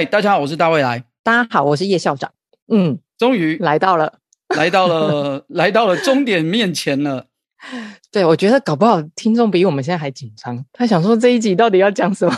嗨，大家好，我是大未来。大家好，我是叶校长。嗯，终于来到了，来到了，来到了终点面前了。对，我觉得搞不好听众比我们现在还紧张。他想说这一集到底要讲什么？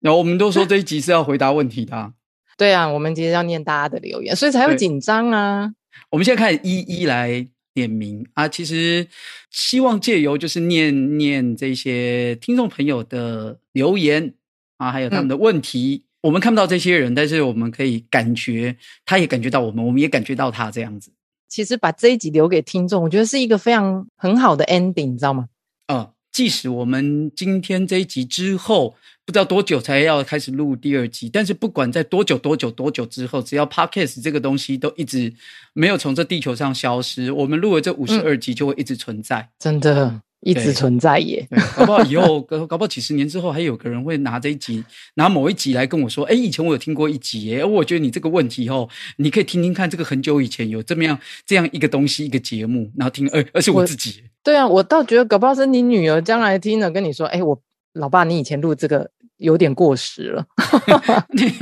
然 后我们都说这一集是要回答问题的啊。对啊，我们今天要念大家的留言，所以才会紧张啊。我们现在开始一一来点名啊。其实希望借由就是念念这些听众朋友的留言啊，还有他们的问题。嗯我们看不到这些人，但是我们可以感觉，他也感觉到我们，我们也感觉到他这样子。其实把这一集留给听众，我觉得是一个非常 很好的 ending，你知道吗？嗯，即使我们今天这一集之后，不知道多久才要开始录第二集，但是不管在多久、多久、多久之后，只要 Podcast 这个东西都一直没有从这地球上消失，我们录了这五十二集就会一直存在。嗯，真的。一直存在耶，搞不好以后搞搞不好几十年之后，还有个人会拿这一集，拿某一集来跟我说：“哎，以前我有听过一集耶，我觉得你这个问题哦，你可以听听看，这个很久以前有这么样这样一个东西，一个节目，然后听，而而且我自己，对啊，我倒觉得搞不好是你女儿将来听了跟你说：哎，我老爸，你以前录这个有点过时了。你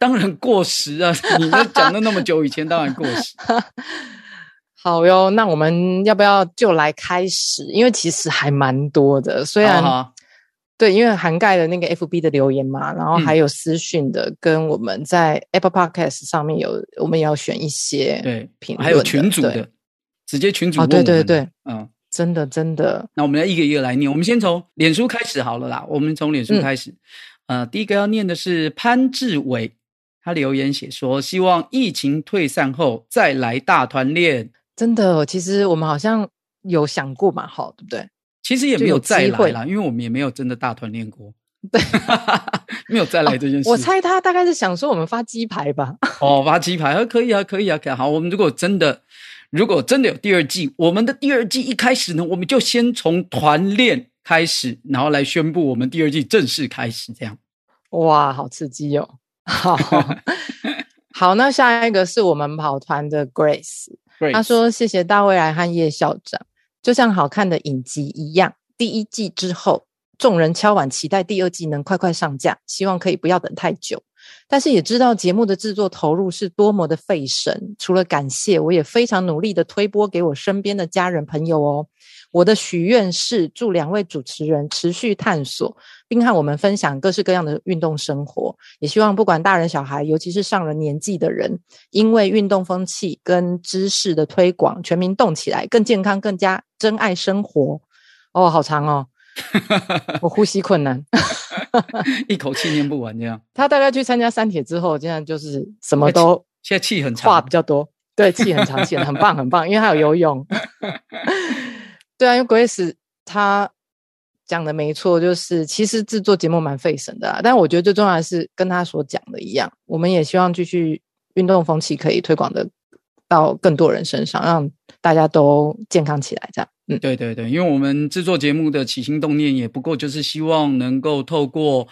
当然过时啊，你都讲了那么久以前，当然过时。”好哟，那我们要不要就来开始？因为其实还蛮多的，虽然对，因为涵盖了那个 FB 的留言嘛，然后还有私讯的，嗯、跟我们在 Apple Podcast 上面有，我们也要选一些对评论，还有群组的，直接群组对对对，嗯，真的真的。那我们要一个一个来念，我们先从脸书开始好了啦。我们从脸书开始，嗯、呃，第一个要念的是潘志伟，他留言写说，希望疫情退散后再来大团练。真的，其实我们好像有想过嘛，好，对不对？其实也没有再来啦，因为我们也没有真的大团练过，对，没有再来这件事。哦，我猜他大概是想说我们发鸡排吧？哦，发鸡排，可以啊，可以啊，可以啊。好，我们如果真的，如果真的有第二季，我们的第二季一开始呢，我们就先从团练开始，然后来宣布我们第二季正式开始，这样。哇，好刺激哦！好，好，那下一个是我们跑团的 Grace。他说：“谢谢大未来和叶校长，就像好看的影集一样。第一季之后，众人敲碗期待第二季能快快上架，希望可以不要等太久。但是也知道节目的制作投入是多么的费神。除了感谢，我也非常努力的推播给我身边的家人朋友哦。”我的许愿是祝两位主持人持续探索，并和我们分享各式各样的运动生活。也希望不管大人小孩，尤其是上了年纪的人，因为运动风气跟知识的推广，全民动起来，更健康，更加珍爱生活。哦，好长哦，我呼吸困难，一口气念不完这样。他大概去参加三铁之后，现在就是什么都现在气很长，话比较多，对，气很长，气很棒，很棒，因为他有游泳。对啊，因为 Grace 他讲的没错，就是其实制作节目蛮费神的啊。但我觉得最重要的是跟他所讲的一样，我们也希望继续运动风气可以推广的到更多人身上，让大家都健康起来。这样，嗯，对对对，因为我们制作节目的起心动念也不过就是希望能够透过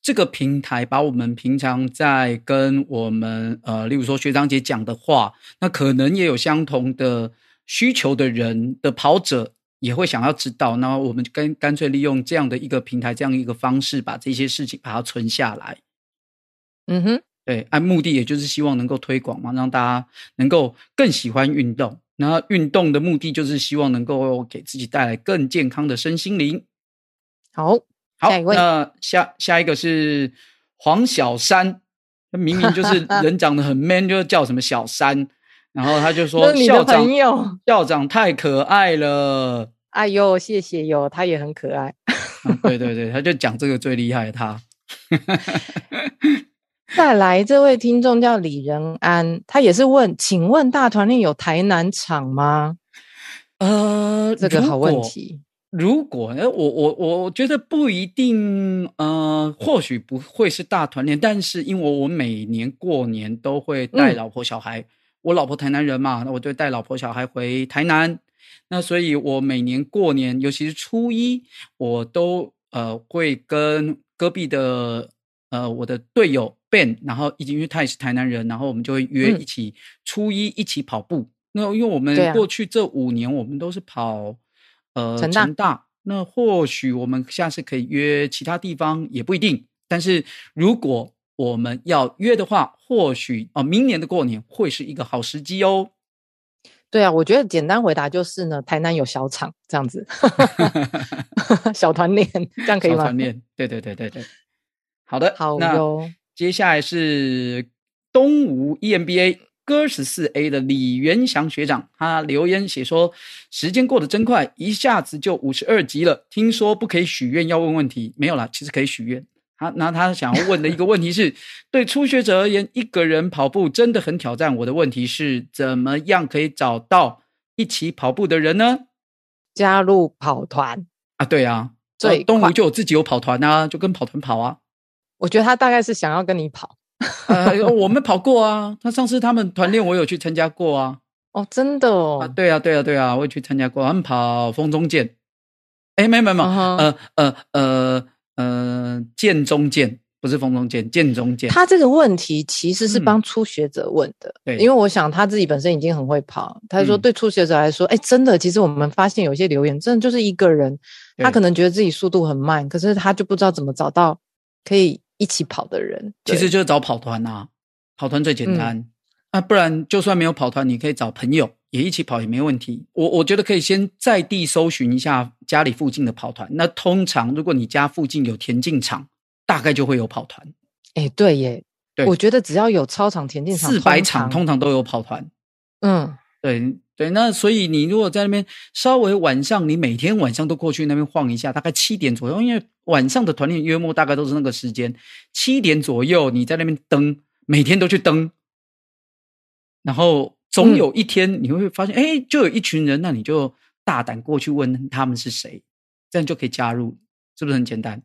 这个平台，把我们平常在跟我们呃，例如说学长姐讲的话，那可能也有相同的需求的人的跑者。也会想要知道，那我们干干脆利用这样的一个平台，这样一个方式，把这些事情把它存下来。嗯哼，对，按目的也就是希望能够推广嘛，让大家能够更喜欢运动。那运动的目的就是希望能够给自己带来更健康的身心灵。好，好，那下下一个是黄小山，他明明就是 人长得很 man，就叫什么小山。然后他就说：“校长，校长太可爱了。”哎呦，谢谢哟，他也很可爱。嗯、对对对，他就讲这个最厉害。他 再来这位听众叫李仁安，他也是问：“请问大团练有台南场吗？”呃，这个好问题。如果呃，我我我觉得不一定，呃，或许不会是大团练，但是因为我每年过年都会带老婆小孩，嗯、我老婆台南人嘛，那我就带老婆小孩回台南，那所以我每年过年，尤其是初一，我都呃会跟隔壁的呃我的队友 Ben，然后因为他也是台南人，然后我们就会约一起、嗯、初一一起跑步。那因为我们过去这五年，我们都是跑。呃，成大，大，那或许我们下次可以约其他地方，也不一定。但是如果我们要约的话，或许哦，明年的过年会是一个好时机哦。对啊，我觉得简单回答就是呢，台南有小厂这样子，小团练这样可以吗？小团练，对对对对对。好的，好哟。那接下来是东吴 EMBA。哥十四 A 的李元祥学长，他留言写说：“时间过得真快，一下子就五十二集了。听说不可以许愿，要问问题，没有啦，其实可以许愿。他那他想要问的一个问题是：对初学者而言，一个人跑步真的很挑战。我的问题是，怎么样可以找到一起跑步的人呢？加入跑团啊？对啊，对，东吴就有自己有跑团啊，就跟跑团跑啊。我觉得他大概是想要跟你跑。”呃，我们跑过啊，他上次他们团练我有去参加过啊。哦，真的哦。啊，对啊，对啊，对啊，我也去参加过。他们跑风中剑，哎，没没没，呃呃呃呃，剑中剑不是风中剑，剑中剑。他这个问题其实是帮初学者问的，对，因为我想他自己本身已经很会跑。他说对初学者来说，哎，真的，其实我们发现有些留言，真的就是一个人，他可能觉得自己速度很慢，可是他就不知道怎么找到可以。一起跑的人，其实就是找跑团啊，跑团最简单。嗯、啊，不然就算没有跑团，你可以找朋友也一起跑也没问题。我我觉得可以先在地搜寻一下家里附近的跑团。那通常如果你家附近有田径场，大概就会有跑团。哎，对耶，对，我觉得只要有操场、田径场、四百场，通常都有跑团。嗯，对。对，那所以你如果在那边稍微晚上，你每天晚上都过去那边晃一下，大概七点左右，因为晚上的团练约莫大概都是那个时间，七点左右你在那边登，每天都去登，然后总有一天你会发现，哎、嗯，就有一群人，那你就大胆过去问他们是谁，这样就可以加入，是不是很简单？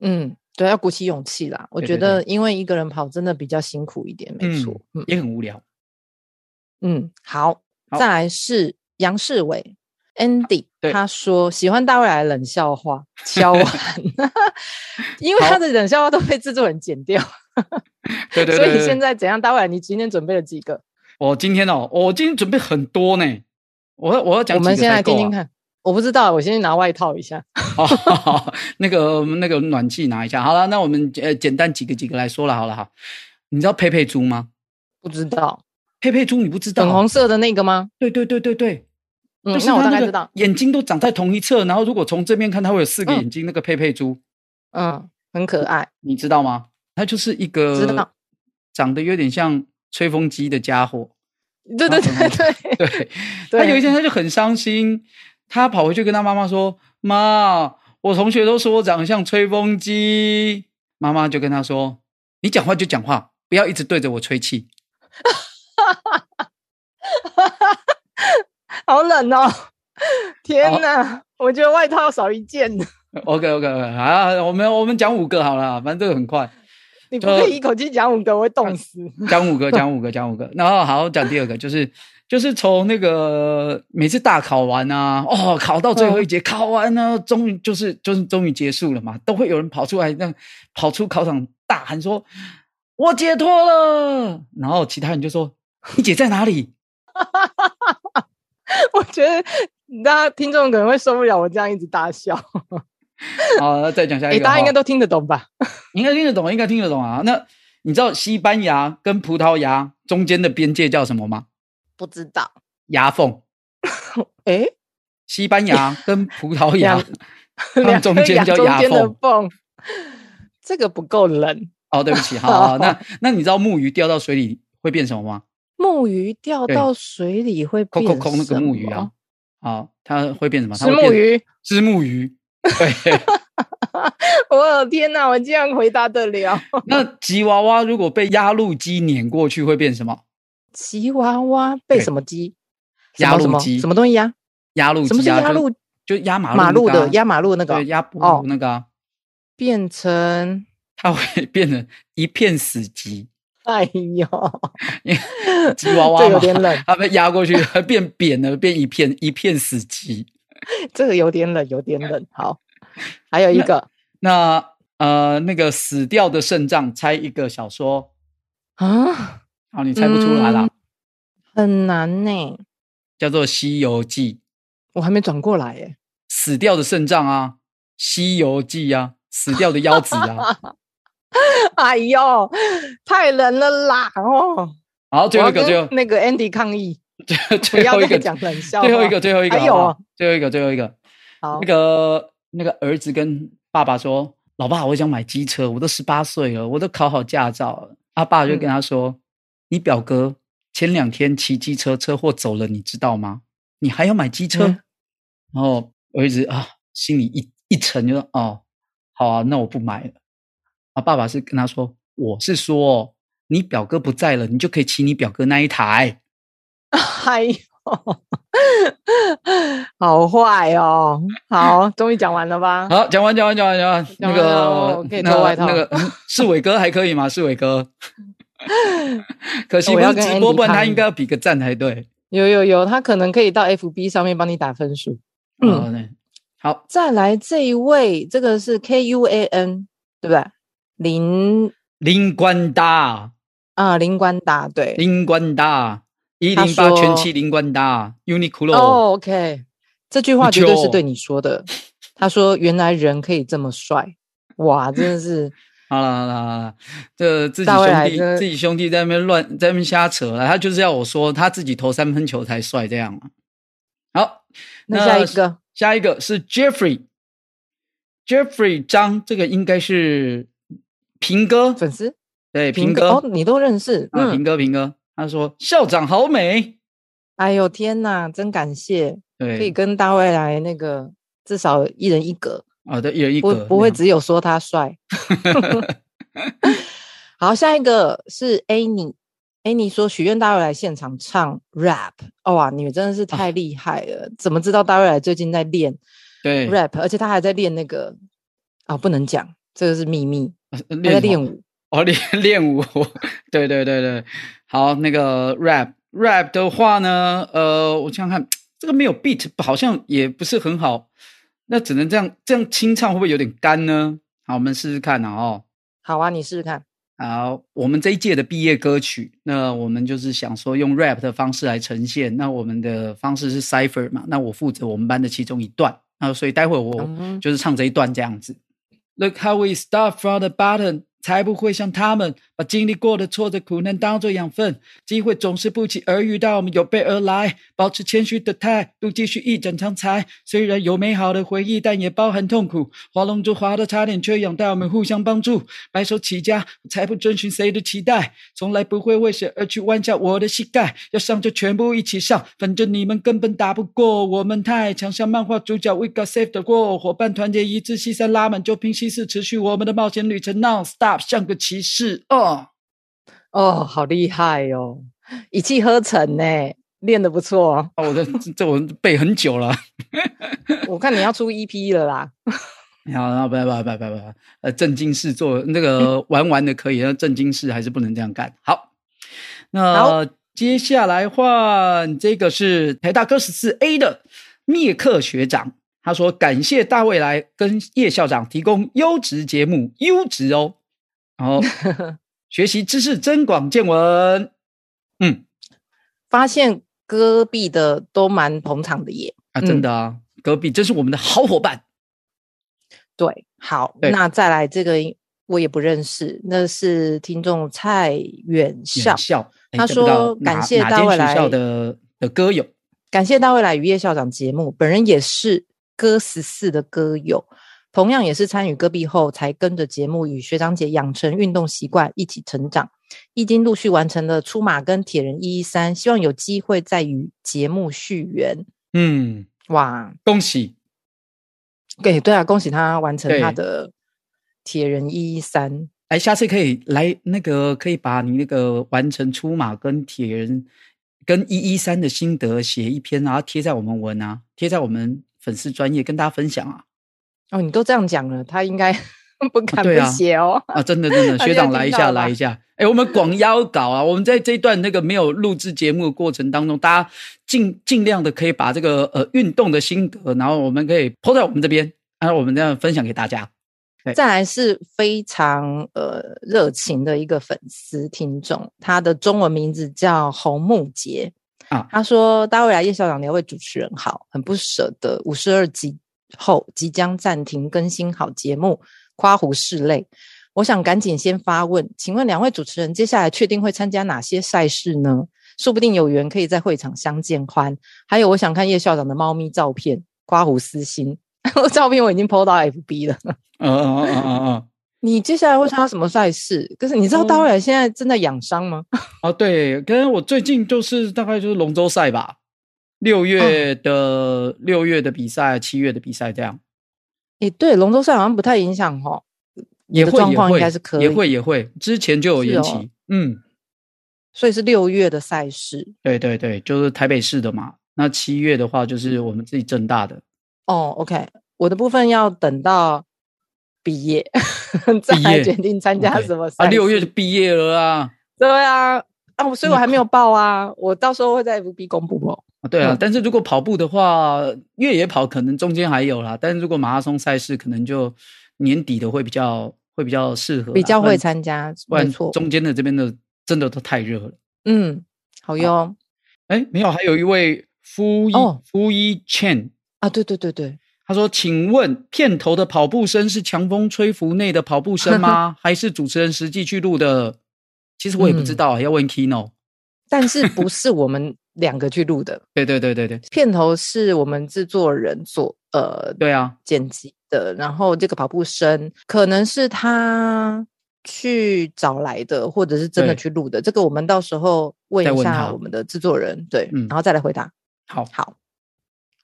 嗯，对，要鼓起勇气啦。我觉得因为一个人跑真的比较辛苦一点，没错，嗯，也很无聊。嗯，好。再来是杨世伟，Andy，他说喜欢大未来冷笑话，敲完，因为他的冷笑话都被制作人剪掉。对，对对，所以现在怎样？大未来，你今天准备了几个？我今天哦，我今天准备很多呢。我要我要讲、啊，我们先来听听看。我不知道，我先去拿外套一下。好，那个那个暖气拿一下。好了，那我们呃简单几个几个来说了。好了哈，你知道佩佩猪吗？不知道。佩佩猪，你不知道？粉红色的那个吗？对对对对对，嗯，就是那我大概知道。眼睛都长在同一侧，然后如果从这边看，它会有四个眼睛。嗯、那个佩佩猪，嗯，很可爱，你知道吗？它就是一个长得有点像吹风机的家伙。对对对对 对，他有一天他就很伤心，他跑回去跟他妈妈说：“妈，我同学都说我长得像吹风机。”妈妈就跟他说：“你讲话就讲话，不要一直对着我吹气。”哈哈哈哈哈！好冷哦！天哪，我觉得外套少一件。OK OK OK，好，我们我们讲五个好了，反正这个很快。你不可以一口气讲五个，我会冻死。讲五个，讲五个，讲五个。然后好讲第二个，就是就是从那个每次大考完啊，哦，考到最后一节，考完呢，终于就是就是终于结束了嘛，都会有人跑出来，让跑出考场大喊说：“我解脱了！”然后其他人就说。你姐在哪里？我觉得大家听众可能会受不了我这样一直大笑。好，那再讲下一个。大家应该都听得懂吧？应该听得懂，应该听得懂啊。那你知道西班牙跟葡萄牙中间的边界叫什么吗？不知道。牙缝。哎，西班牙跟葡萄牙，中间叫牙缝。这个不够冷。哦，对不起，好，好，那那你知道木鱼掉到水里会变什么吗？木鱼掉到水里会变什么？空空那个木鱼啊，啊，它会变什么？是木鱼，是木鱼。对，我的天哪，我竟然回答得了。那吉娃娃如果被压路机碾过去会变什么？吉娃娃被什么机？压路机？什么东西呀？压路机？什么是压路？就压马路马路的压马路那个，对，压马路那个、变成它会 变成一片死寂。哎呦，吉娃娃有点冷，它被压过去，变扁了，变一片一片死寂。这个有点冷，有点冷。好，还有一个，那，那呃，那个死掉的肾脏，猜一个小说啊？好，你猜不出来了，嗯、很难呢。叫做《西游记》，我还没转过来耶。死掉的肾脏啊，《西游记》啊，死掉的腰子啊。哎呦，太冷了啦！哦，好，最后一个，最后那个 Andy 抗议，最后一个讲冷笑，最后一个，最后一个，还有啊，最后一个，最后一个。好，那个那个儿子跟爸爸说：“老爸，我想买机车，我都十八岁了，我都考好驾照了。”他爸就跟他说：“嗯、你表哥。”前两天骑机车车祸走了，你知道吗？你还要买机车？嗯、然后儿子啊，心里一一沉，就说：“哦，好啊，那我不买了。”啊，爸爸是跟他说：“我是说，你表哥不在了，你就可以骑你表哥那一台。”哎呦，好坏哦！好，终于讲完了吧？好，讲完，讲完，讲完，讲完。那个，可以脱外套。那个是伟哥还可以吗？是伟哥。可惜不是直播，不然他应该要比个赞才对。有有有，他可能可以到 FB 上面帮你打分数。嗯，好，再来这一位，这个是 K U A N，对不对？林林冠达啊，林冠达，对，林冠达一零八全期林冠达，Uniqlo。哦，OK，这句话绝对是对你说的。他说：“原来人可以这么帅，哇，真的是。”好了好了好了，这自己兄弟自己兄弟在那边乱在那边瞎扯了，他就是要我说他自己投三分球才帅这样。好，那下一个下一个是 Jeffrey，Jeffrey 张，这个应该是平哥粉丝，对平哥，哦，你都认识啊？平哥平哥，他说校长好美，哎呦天哪，真感谢，对，可以跟大卫来那个至少一人一格。啊，对，一人一格，不不会只有说他帅。好，下一个是 Annie，Annie 说许愿大卫来现场唱 rap，哦哇，你们真的是太厉害了！啊、怎么知道大卫来最近在练对 rap，而且他还在练那个啊、哦，不能讲，这个是秘密。他在练舞哦，练 练舞，对对对对。好，那个 rap rap 的话呢，呃，我想想看，这个没有 beat，好像也不是很好。那只能这样，这样清唱会不会有点干呢？好，我们试试看啊！哦，好啊，你试试看。好，我们这一届的毕业歌曲，那我们就是想说用 rap 的方式来呈现。那我们的方式是 cipher 嘛？那我负责我们班的其中一段啊，所以待会我就是唱这一段这样子。嗯、Look how we start from the bottom. 才不会像他们把经历过的挫折苦难当作养分，机会总是不期而遇，到我们有备而来，保持谦虚的态度，继续一展长才。虽然有美好的回忆，但也包含痛苦。划龙舟划得差点缺氧，但我们互相帮助，白手起家，才不遵循谁的期待，从来不会为谁而去弯下我的膝盖。要上就全部一起上，反正你们根本打不过我们，太强。像漫画主角，We got saved 的过，伙伴团结一致，西山拉满就拼西四，持续我们的冒险旅程，Non-stop。像个骑士哦哦，好厉害哟、哦！一气呵成呢，练得不错哦。我的这我背很久了，我看你要出 EP 了啦。好，那拜拜拜拜拜，呃，正经事做那个 玩玩的可以，那正经事还是不能这样干。好，那接下来换这个是台大哥十四 A 的灭克学长，他说感谢大未来跟叶校长提供优质节目，优质哦。然后学习知识增广见闻，嗯，发现戈壁的都蛮捧场的耶啊，真的啊，嗯、隔壁真是我们的好伙伴。对，好，那再来这个我也不认识，那是听众蔡远校，校他说感谢大卫来的的歌友，感谢大卫来渔业校长节目，本人也是歌十四的歌友。同样也是参与戈壁后，才跟着节目与学长姐养成运动习惯，一起成长。已经陆续完成了出马跟铁人一一三，希望有机会再与节目续缘。嗯，哇，恭喜！对对啊，恭喜他完成他的铁人一一三。哎，下次可以来那个，可以把你那个完成出马跟铁人跟一一三的心得写一篇，然后贴在我们文啊，贴在我们粉丝专业跟大家分享啊。哦，你都这样讲了，他应该 不敢不写哦。啊，啊，真的真的，学长来一下来一下。哎，我们广邀稿啊，我们在这一段那个没有录制节目的过程当中，大家尽尽量的可以把这个呃运动的心得，然后我们可以 po 在我们这边，然后我们这样分享给大家。再来是非常呃热情的一个粉丝听众，他的中文名字叫洪木杰啊。他说：“大卫来叶校长，两位主持人好，很不舍得五十二集后即将暂停更新好节目，夸胡拭泪。我想赶紧先发问，请问两位主持人接下来确定会参加哪些赛事呢？说不定有缘可以在会场相见欢。还有，我想看叶校长的猫咪照片，刮胡私心。照片我已经 po 到 FB 了。”嗯嗯嗯嗯嗯，你接下来会参加什么赛事？可是你知道大卫现在正在养伤吗？哦，对，跟我最近就是大概就是龙舟赛吧，六月的六月的比赛，七月的比赛这样。诶，对，龙舟赛好像不太影响哦，也会状况应该是可以，也会也会，之前就有延期，嗯，所以是六月的赛事。对对对，就是台北市的嘛。那七月的话，就是我们自己正大的。哦，OK，我的部分要等到。毕业 再来决定参加什么赛啊？六月就毕业了啊！对啊，啊，所以我还没有报啊。我到时候会在 FB 公布哦。啊，对啊，但是如果跑步的话，越野跑可能中间还有啦。但是如果马拉松赛事，可能就年底的会比较会比较适合，比较会参加。没错，中间的这边的真的都太热了。嗯，好哟。哎，没有，还有一位夫一夫一 Chen 啊，对对对对。他说：“请问片头的跑步声是强风吹拂内的跑步声吗？还是主持人实际去录的？其实我也不知道，嗯、要问 Kino。但是不是我们两个去录的？对对对对对，片头是我们制作人做，呃，对啊，剪辑的。然后这个跑步声可能是他去找来的，或者是真的去录的。这个我们到时候问一下我们的制作人，对，然后再来回答。好，好。”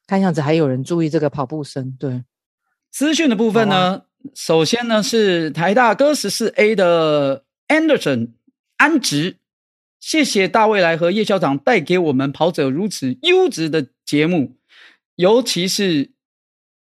看样子还有人注意这个跑步声。对，资讯的部分呢，啊、首先呢是台大哥十四 A 的 Anderson 安植，谢谢大未来和叶校长带给我们跑者如此优质的节目，尤其是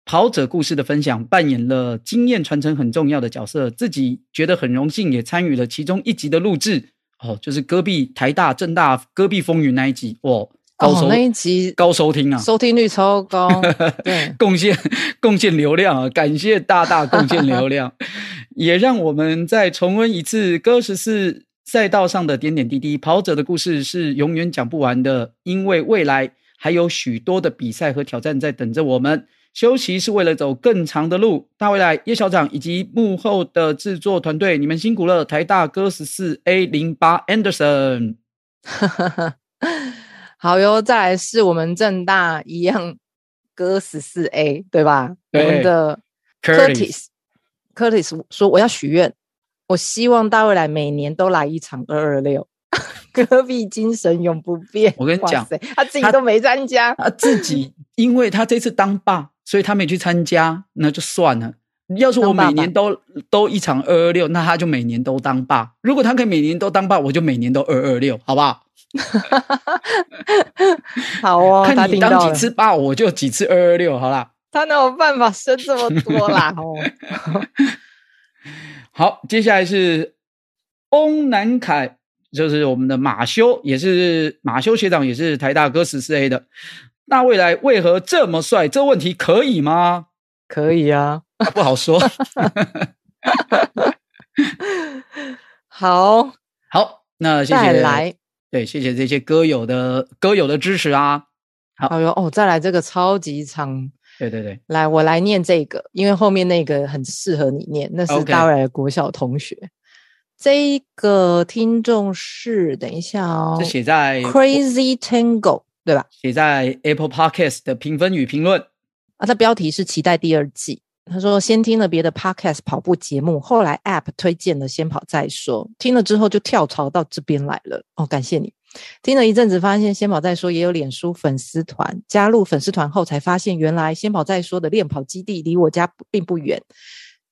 跑者故事的分享，扮演了经验传承很重要的角色，自己觉得很荣幸，也参与了其中一集的录制。哦，就是戈壁台大正大戈壁风云那一集哦。高收、哦、那一集高收听啊，收听率超高，对，贡献贡献流量啊，感谢大大贡献流量，也让我们再重温一次戈十四赛道上的点点滴滴。跑者的故事是永远讲不完的，因为未来还有许多的比赛和挑战在等着我们。休息是为了走更长的路。大未来叶校长以及幕后的制作团队，你们辛苦了。台大哥十四 A 零八 Anderson。好哟，再来是我们正大一样哥十四 A 对吧？对我们的 Curtis，Curtis 说我要许愿，我希望大未来每年都来一场二二六，隔壁精神永不变。我跟你讲，他自己都没参加，他自己因为他这次当爸，所以他没去参加，那就算了。要是我每年都都一场二二六，那他就每年都当爸。如果他可以每年都当爸，我就每年都二二六，好不好？好哦，看你当几次爸，我就几次二二六，好啦。他哪有办法生这么多啦？哦，好，接下来是翁南凯，就是我们的马修，也是马修学长，也是台大哥十四 A 的。那未来为何这么帅？这问题可以吗？可以啊，不好说。好好，那谢谢再来。对，谢谢这些歌友的歌友的支持啊！好，哎呦哦，再来这个超级长，对对对，来我来念这个，因为后面那个很适合你念，那是大卫的国小同学。Okay. 这一个听众是，等一下哦，是写在 Crazy Tango 对吧？写在 Apple Podcast 的评分与评论啊，它标题是期待第二季。他说：“先听了别的 podcast 跑步节目，后来 App 推荐了《先跑再说》，听了之后就跳槽到这边来了。哦，感谢你！听了一阵子，发现《先跑再说》也有脸书粉丝团，加入粉丝团后才发现，原来《先跑再说》的练跑基地离我家并不远，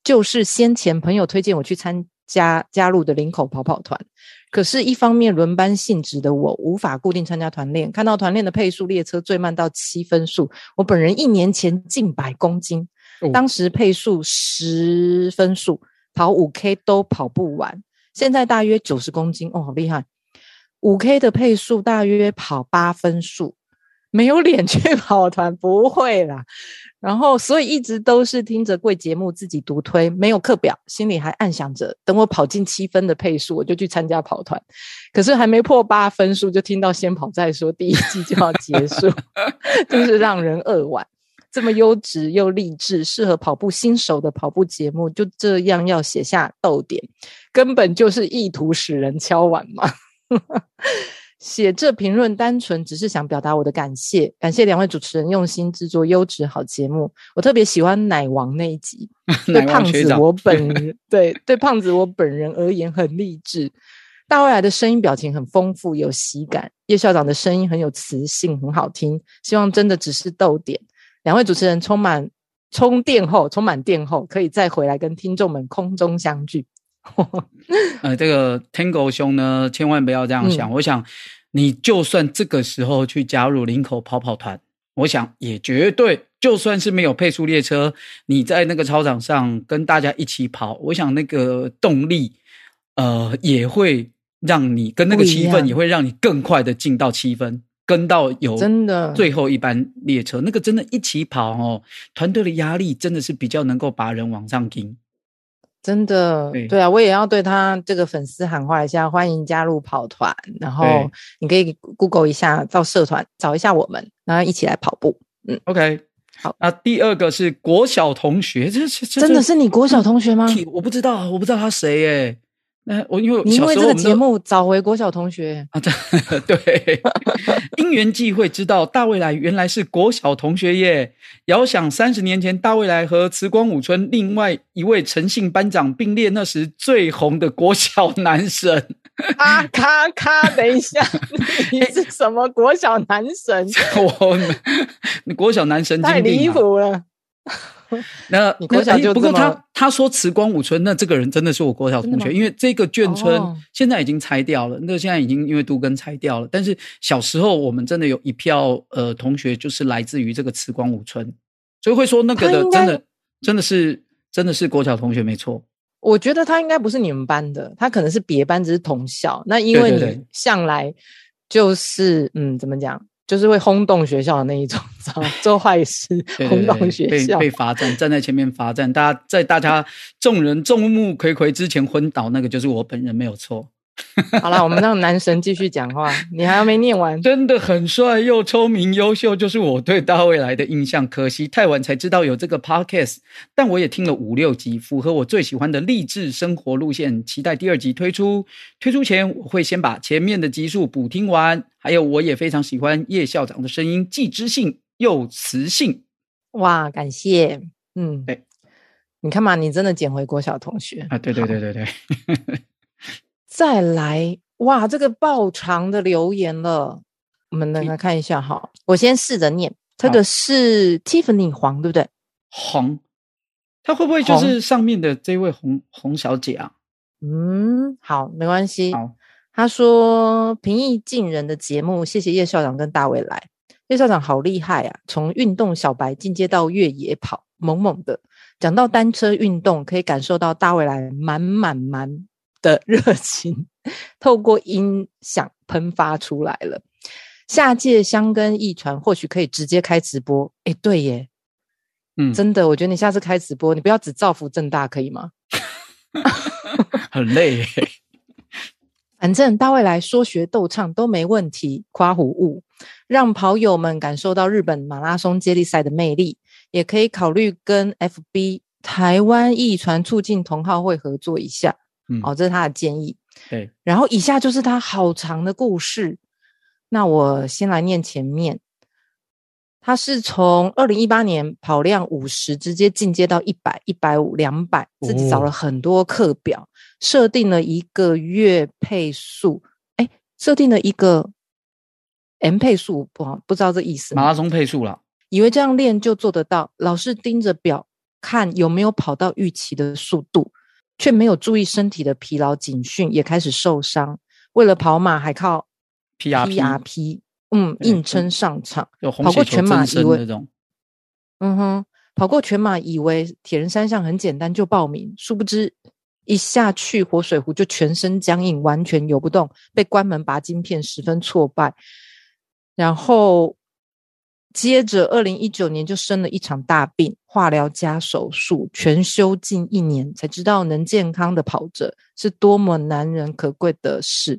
就是先前朋友推荐我去参加加入的林口跑跑团。可是，一方面轮班性质的我无法固定参加团练，看到团练的配速列车最慢到七分速，我本人一年前近百公斤，当时配速十分速，跑五 K 都跑不完，现在大约九十公斤，哦，好厉害！五 K 的配速大约跑八分速，没有脸去跑团，不会啦。然后，所以一直都是听着贵节目，自己独推，没有课表，心里还暗想着，等我跑进七分的配速，我就去参加跑团。可是还没破八分数，就听到先跑再说，第一季就要结束，真是让人扼腕。这么优质又励志，适合跑步新手的跑步节目，就这样要写下逗点，根本就是意图使人敲碗嘛。写这评论单纯只是想表达我的感谢，感谢两位主持人用心制作优质好节目。我特别喜欢奶王那一集，对胖子我 本人对对胖子我本人而言很励志。大未来的声音表情很丰富有喜感，叶校长的声音很有磁性，很好听。希望真的只是逗点，两位主持人充满充电后充满电后，可以再回来跟听众们空中相聚。呃，这个 Tango 兄呢，千万不要这样想。嗯、我想，你就算这个时候去加入林口跑跑团，我想也绝对，就算是没有配速列车，你在那个操场上跟大家一起跑，我想那个动力，呃，也会让你跟那个气氛，也会让你更快的进到七分，跟到有真的最后一班列车，那个真的一起跑哦，团队的压力真的是比较能够把人往上顶。真的，对，对啊，我也要对他这个粉丝喊话一下，欢迎加入跑团。然后你可以 Google 一下，到社团找一下我们，然后一起来跑步。嗯，OK，好。那第二个是国小同学，这是真的是你国小同学吗？我不知道，我不知道他谁耶。那我因为你因为这个节目找回国小同学啊，对，因缘际会知道大未来原来是国小同学耶。遥想三十年前，大未来和慈光五村另外一位陈姓班长并列那时最红的国小男神。啊咔咔，等一下，你是什么国小男神？我国小男神太离谱了。那你国小就不过他他说慈光五村，那这个人真的是我国小同学，因为这个眷村现在已经拆掉了，那现在已经因为都跟拆掉了。但是小时候我们真的有一票呃同学，就是来自于这个慈光五村，所以会说那个的真的真的是真的是国小同学没错。我觉得他应该不是你们班的，他可能是别班，只是同校。那因为你向来就是嗯，怎么讲？就是会轰动学校的那一种，知道 做坏事轰动学校，被被罚站，站在前面罚站，大家在大家众人众目睽睽之前昏倒，那个就是我本人，没有错。好了，我们让男神继续讲话。你还没念完，真的很帅又聪明优秀，就是我对大未来的印象。可惜太晚才知道有这个 podcast，但我也听了五六集，符合我最喜欢的励志生活路线。期待第二集推出，推出前我会先把前面的集数补听完。还有，我也非常喜欢叶校长的声音，既知性又磁性。哇，感谢。嗯，对，你看嘛，你真的捡回郭小同学啊？对对对对对。再来哇，这个爆长的留言了，我们来看一下哈。我先试着念，这个是 Tiffany 黄，对不对？黄，他会不会就是上面的这位洪洪小姐啊？嗯，好，没关系。好，他说平易近人的节目，谢谢叶校长跟大卫来。叶校长好厉害啊，从运动小白进阶到越野跑，猛猛的。讲到单车运动，可以感受到大未来满满满的 热情透过音响喷发出来了。下届香根驿传或许可以直接开直播。哎，对耶，嗯，真的，我觉得你下次开直播，你不要只造福正大，可以吗？很累耶。反正大未来说学逗唱都没问题，夸胡物让跑友们感受到日本马拉松接力赛的魅力，也可以考虑跟 FB 台湾驿传促进同好会合作一下。嗯，哦，这是他的建议。对，然后以下就是他好长的故事。那我先来念前面。他是从二零一八年跑量五十，直接进阶到一百、一百五、两百，自己找了很多课表，设定了一个月配速。哎，设定了一个 M 配速，不好，不知道这意思。马拉松配速了，以为这样练就做得到，老是盯着表看有没有跑到预期的速度。却没有注意身体的疲劳警讯，也开始受伤。为了跑马还靠 P R P 嗯，硬撑上场，跑过全马以为，嗯哼，跑过全马以为铁人三项很简单就报名，殊不知一下去活水湖就全身僵硬，完全游不动，被关门拔晶片，十分挫败，然后。接着，二零一九年就生了一场大病，化疗加手术，全休近一年，才知道能健康的跑着是多么难能可贵的事。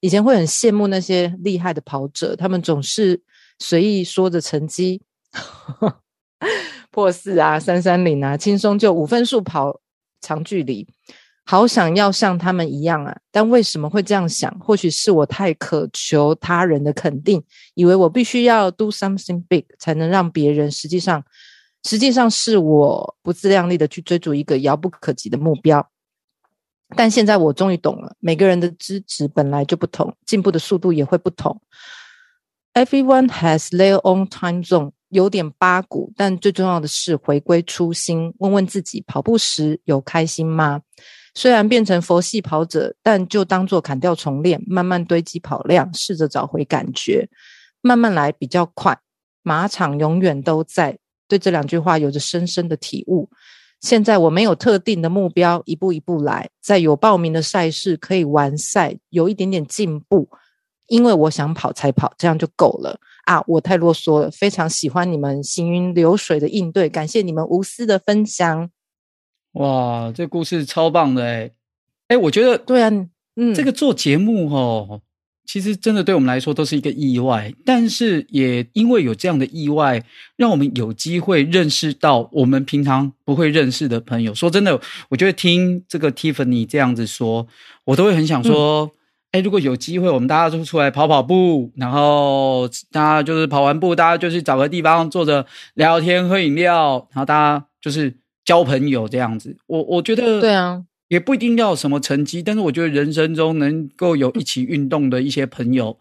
以前会很羡慕那些厉害的跑者，他们总是随意说着成绩，破四啊、三三零啊，轻松就五分数跑长距离。好想要像他们一样啊！但为什么会这样想？或许是我太渴求他人的肯定，以为我必须要 do something big 才能让别人。实际上，实际上是我不自量力的去追逐一个遥不可及的目标。但现在我终于懂了，每个人的资质本来就不同，进步的速度也会不同。Everyone has their own time zone，有点八股，但最重要的是回归初心，问问自己：跑步时有开心吗？虽然变成佛系跑者，但就当做砍掉重练，慢慢堆积跑量，试着找回感觉，慢慢来比较快。马场永远都在，对这两句话有着深深的体悟。现在我没有特定的目标，一步一步来，在有报名的赛事可以完赛，有一点点进步，因为我想跑才跑，这样就够了啊！我太啰嗦了，非常喜欢你们行云流水的应对，感谢你们无私的分享。哇，这故事超棒的哎！哎，我觉得对啊，嗯，这个做节目哦，其实真的对我们来说都是一个意外，但是也因为有这样的意外，让我们有机会认识到我们平常不会认识的朋友。说真的，我觉得听这个 Tiffany 这样子说，我都会很想说，哎、嗯，如果有机会，我们大家都出来跑跑步，然后大家就是跑完步，大家就去找个地方坐着聊天、喝饮料，然后大家就是。交朋友这样子，我我觉得对啊，也不一定要什么成绩，但是我觉得人生中能够有一起运动的一些朋友，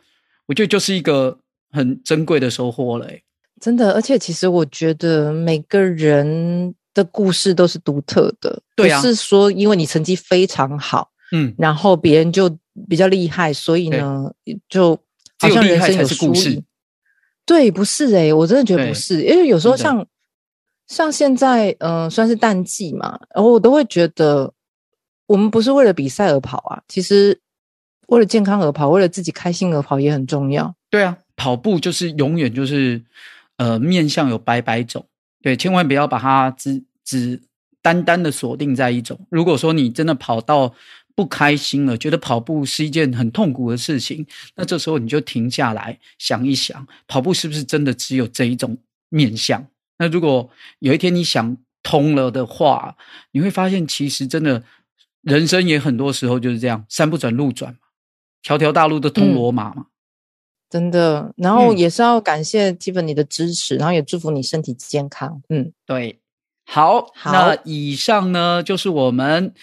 我觉得就是一个很珍贵的收获了。真的，而且其实我觉得每个人的故事都是独特的，对啊，不是说因为你成绩非常好，嗯，然后别人就比较厉害，所以呢，就好像人生有故事。对，不是诶，我真的觉得不是，因为有时候像。像现在，嗯、呃，算是淡季嘛，然后我都会觉得，我们不是为了比赛而跑啊，其实为了健康而跑，为了自己开心而跑也很重要。对啊，跑步就是永远就是，呃，面向有百百种，对，千万不要把它只只单单的锁定在一种。如果说你真的跑到不开心了，觉得跑步是一件很痛苦的事情，那这时候你就停下来想一想，跑步是不是真的只有这一种面向？那如果有一天你想通了的话，你会发现其实真的人生也很多时候就是这样，山不转路转嘛，条条大路都通罗马嘛，嗯，真的。然后也是要感谢 Tiffany 的支持，嗯，然后也祝福你身体健康。嗯，对，好，好，那以上呢就是我们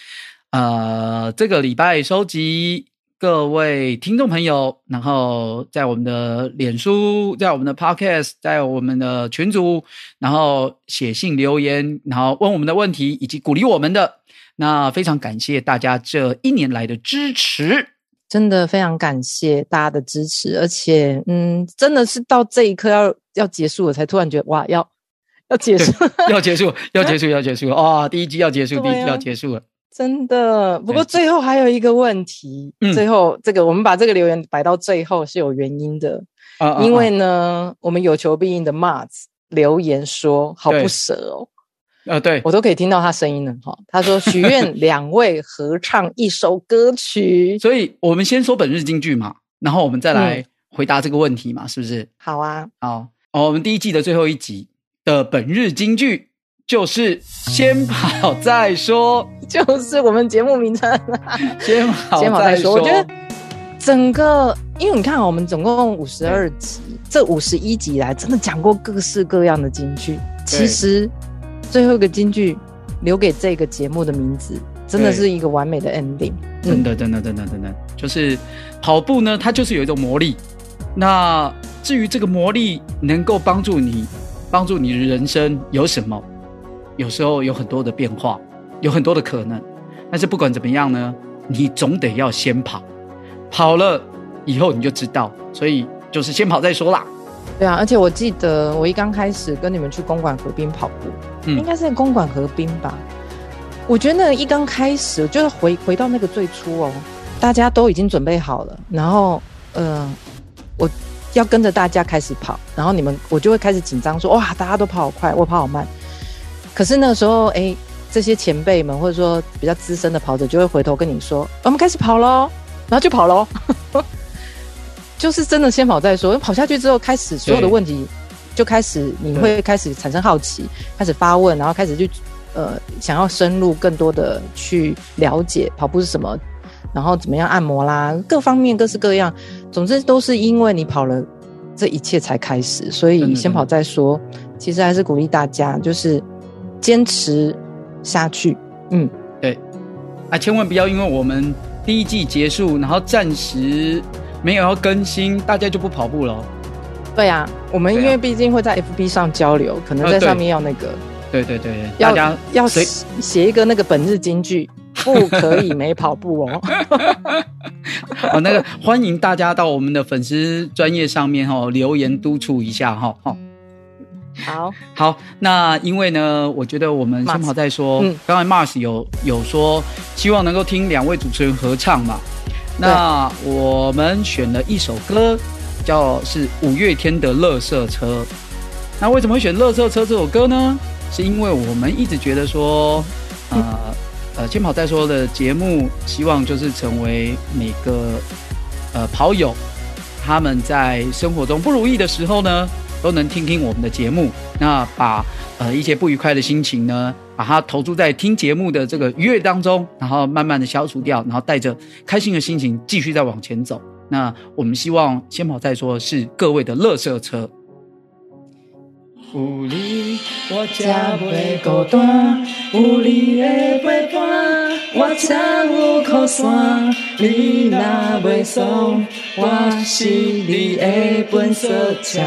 呃这个礼拜收集。各位听众朋友，然后在我们的脸书，在我们的 Podcast，在我们的群组，然后写信留言，然后问我们的问题，以及鼓励我们的，那非常感谢大家这一年来的支持，真的非常感谢大家的支持，而且，嗯，真的是到这一刻要要结束了，才突然觉得哇，要要结束，要结束，要结束，要结束，啊、哦，第一季要结束，第一季要结束了。真的，不过最后还有一个问题，嗯、最后这个我们把这个留言摆到最后是有原因的，啊因为呢，我们有求必应的 Mars 留言说好不舍哦，呃，对。我都可以听到他声音了哈，他说许愿两位合唱一首歌曲，所以我们先说本日金句嘛，然后我们再来回答这个问题嘛，嗯、是不是？好啊，好，哦，我们第一季的最后一集的本日金句。就是先跑再说，就是我们节目名称。先跑先跑再说。我觉得整个，因为你看，我们总共五十二集，这五十一集来，真的讲过各式各样的京剧。其实最后一个京剧留给这个节目的名字，真的是一个完美的 ending。真的，真的，真的，真的，就是跑步呢，它就是有一种魔力。那至于这个魔力能够帮助你，帮助你的人生有什么？有时候有很多的变化，有很多的可能，但是不管怎么样呢，你总得要先跑。跑了以后你就知道，所以就是先跑再说啦。对啊，而且我记得我一刚开始跟你们去公馆河边跑步，嗯，应该是在公馆河边吧。我觉得那一刚开始就是回回到那个最初哦，大家都已经准备好了，然后呃，我要跟着大家开始跑，然后你们我就会开始紧张说哇，大家都跑好快，我跑好慢。可是那个时候，哎，这些前辈们或者说比较资深的跑者就会回头跟你说，我们开始跑喽，然后就跑喽。就是真的先跑再说，跑下去之后，开始所有的问题就开始，你会开始产生好奇，开始发问，然后开始去呃想要深入更多的去了解跑步是什么，然后怎么样按摩啦，各方面各式各样，总之都是因为你跑了这一切才开始，所以先跑再说。其实还是鼓励大家就是坚持下去。嗯，对，啊，千万不要因为我们第一季结束，然后暂时。没有要更新，大家就不跑步了。对啊，我们因为毕竟会在 FB 上交流，啊、可能在上面要那个。对对对，要大家要写一个那个本日金句，不可以没跑步哦。哦，那个欢迎大家到我们的粉丝专业上面哈、哦、留言督促一下哈。好、哦，好，好。那因为呢，我觉得我们先跑再说。嗯，刚才 Mars 有有说希望能够听两位主持人合唱嘛。那我们选了一首歌，叫是五月天的《乐色车》。那为什么会选《乐色车》这首歌呢？是因为我们一直觉得说，呃呃，先跑再说的节目，希望就是成为每个呃跑友他们在生活中不如意的时候呢，都能听听我们的节目。那把呃一些不愉快的心情呢，把它投注在听节目的这个愉悦当中，然后慢慢的消除掉，然后带着开心的心情继续再往前走。那我们希望先跑再说，是各位的乐色车。有你我才袂孤单，有你的陪伴，我才有靠山。你若袂爽，我是你的本色车，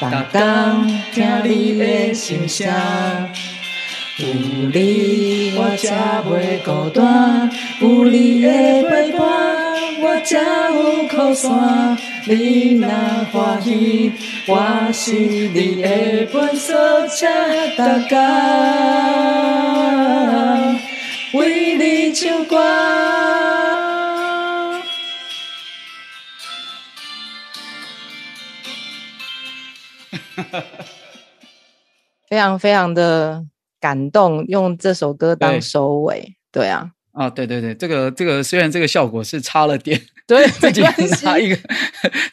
逐工听你的心声。有你我才袂孤单，有你的陪伴。我才有靠山，你若欢喜，我是你的本色车，大家为你唱歌。非常非常的感动，用这首歌当收尾，对，对啊。啊，对对对，这个这个虽然这个效果是差了点，对，自己拿一个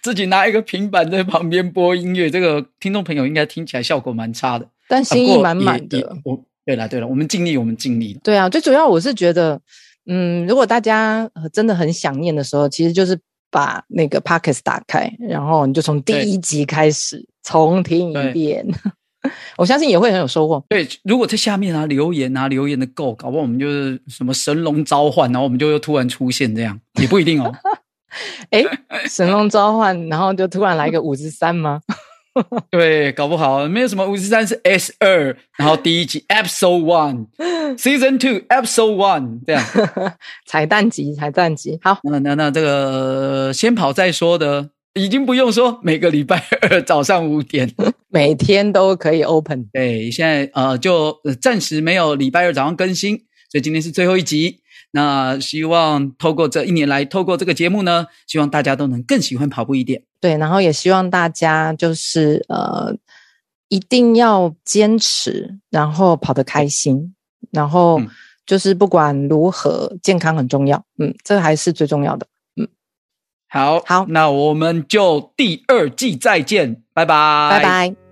自己拿一个平板在旁边播音乐，这个听众朋友应该听起来效果蛮差的，但心意满满的。我对了对了，我们尽力，我们尽力了。对啊，最主要我是觉得，嗯，如果大家真的很想念的时候，其实就是把那个 Podcast 打开，然后你就从第一集开始重听一遍。我相信也会很有收获。对，如果在下面啊留言啊留言的够，搞不好我们就是什么神龙召唤，然后我们就又突然出现这样，也不一定哦。哎，神龙召唤，然后就突然来个五十三吗？对，搞不好没有什么五十三是 S 二，然后第一集 Episode One，Season Two Episode One 这样，彩蛋集，彩蛋集。好，那那那这个先跑再说的。已经不用说，每个礼拜二早上五点，每天都可以 open。对，现在呃就暂时没有礼拜二早上更新，所以今天是最后一集。那希望透过这一年来，透过这个节目呢，希望大家都能更喜欢跑步一点。对，然后也希望大家就是呃一定要坚持，然后跑得开心，然后就是不管如何，健康很重要。嗯，这还是最重要的。嗯好，好，那我们就第二季再见，拜拜，拜拜。